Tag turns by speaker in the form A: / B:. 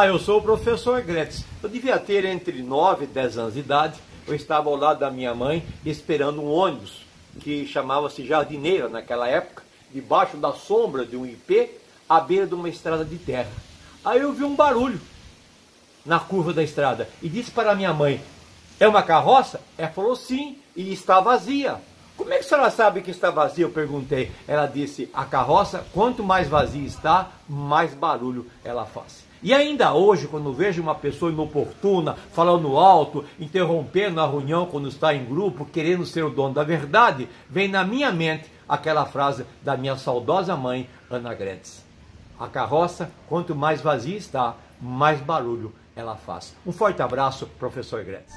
A: Ah, eu sou o professor Gretz. Eu devia ter entre 9 e 10 anos de idade. Eu estava ao lado da minha mãe esperando um ônibus que chamava-se Jardineira naquela época, debaixo da sombra de um IP, à beira de uma estrada de terra. Aí eu vi um barulho na curva da estrada e disse para minha mãe: É uma carroça? Ela falou sim e está vazia. Como é que a senhora sabe que está vazia? Eu perguntei. Ela disse: A carroça, quanto mais vazia está, mais barulho ela faz. E ainda hoje, quando vejo uma pessoa inoportuna, falando alto, interrompendo a reunião quando está em grupo, querendo ser o dono da verdade, vem na minha mente aquela frase da minha saudosa mãe, Ana Gretz. A carroça, quanto mais vazia está, mais barulho ela faz. Um forte abraço, professor Gretz.